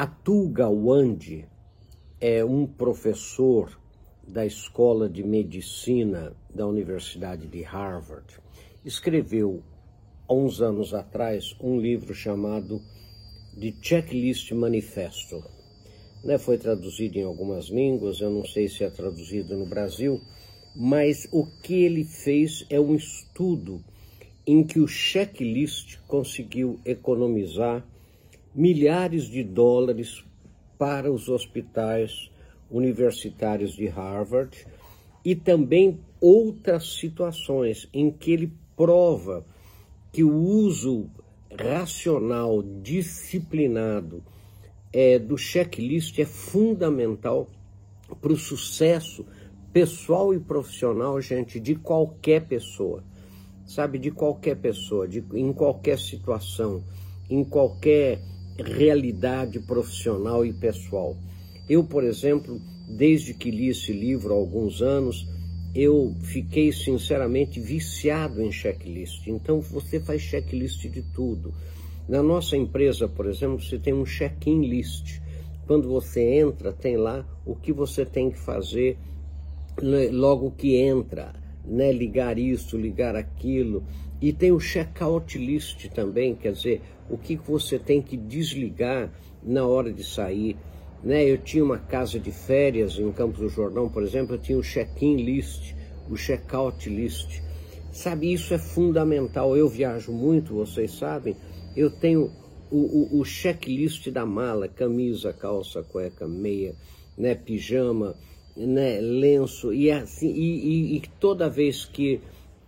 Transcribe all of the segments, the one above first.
Atul Gawande é um professor da Escola de Medicina da Universidade de Harvard. Escreveu, há uns anos atrás, um livro chamado The Checklist Manifesto. Né, foi traduzido em algumas línguas, eu não sei se é traduzido no Brasil, mas o que ele fez é um estudo em que o checklist conseguiu economizar milhares de dólares para os hospitais universitários de Harvard e também outras situações em que ele prova que o uso racional, disciplinado é, do checklist é fundamental para o sucesso pessoal e profissional, gente, de qualquer pessoa, sabe, de qualquer pessoa, de, em qualquer situação, em qualquer realidade profissional e pessoal. Eu, por exemplo, desde que li esse livro há alguns anos, eu fiquei sinceramente viciado em checklist. Então você faz checklist de tudo. Na nossa empresa, por exemplo, você tem um check-in list. Quando você entra, tem lá o que você tem que fazer logo que entra, né? Ligar isso, ligar aquilo. E tem o check-out list também, quer dizer, o que você tem que desligar na hora de sair. Né? Eu tinha uma casa de férias em Campos do Jordão, por exemplo, eu tinha o check-in list, o check-out list. Sabe, isso é fundamental. Eu viajo muito, vocês sabem. Eu tenho o, o, o checklist da mala, camisa, calça, cueca, meia, né, pijama, né, lenço. E, assim, e, e, e toda vez que,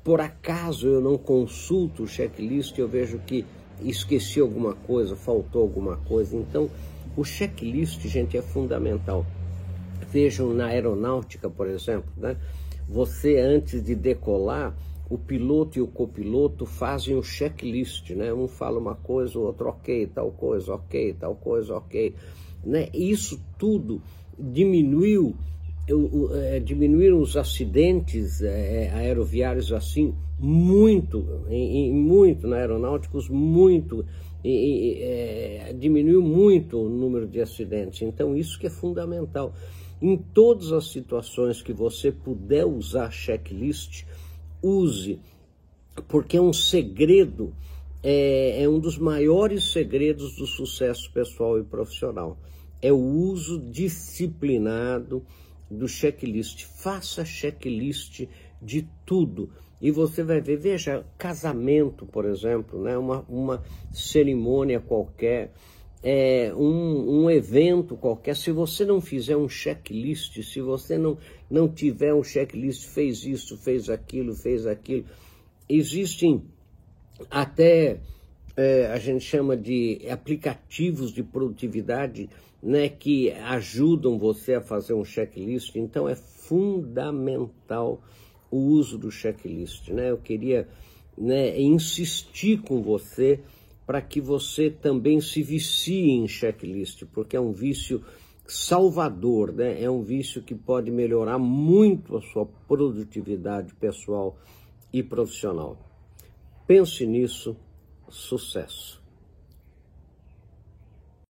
por acaso, eu não consulto o checklist, eu vejo que esqueci alguma coisa, faltou alguma coisa. Então, o checklist, gente, é fundamental. Vejam na aeronáutica, por exemplo, né? Você antes de decolar, o piloto e o copiloto fazem o checklist, né? Um fala uma coisa, o outro ok, tal coisa, ok, tal coisa, ok, né? Isso tudo diminuiu é, diminuíram os acidentes é, aeroviários assim muito, em, em, muito na aeronáuticos, muito e, é, diminuiu muito o número de acidentes. Então, isso que é fundamental. Em todas as situações que você puder usar checklist, use, porque é um segredo, é, é um dos maiores segredos do sucesso pessoal e profissional. É o uso disciplinado do checklist. Faça checklist de tudo e você vai ver, veja, casamento, por exemplo, né? uma, uma cerimônia qualquer, é, um, um evento qualquer, se você não fizer um checklist, se você não, não tiver um checklist, fez isso, fez aquilo, fez aquilo, existem até, é, a gente chama de aplicativos de produtividade, né, que ajudam você a fazer um checklist, então é fundamental o uso do checklist. Né? Eu queria né, insistir com você para que você também se vicie em checklist, porque é um vício salvador, né? é um vício que pode melhorar muito a sua produtividade pessoal e profissional. Pense nisso, sucesso!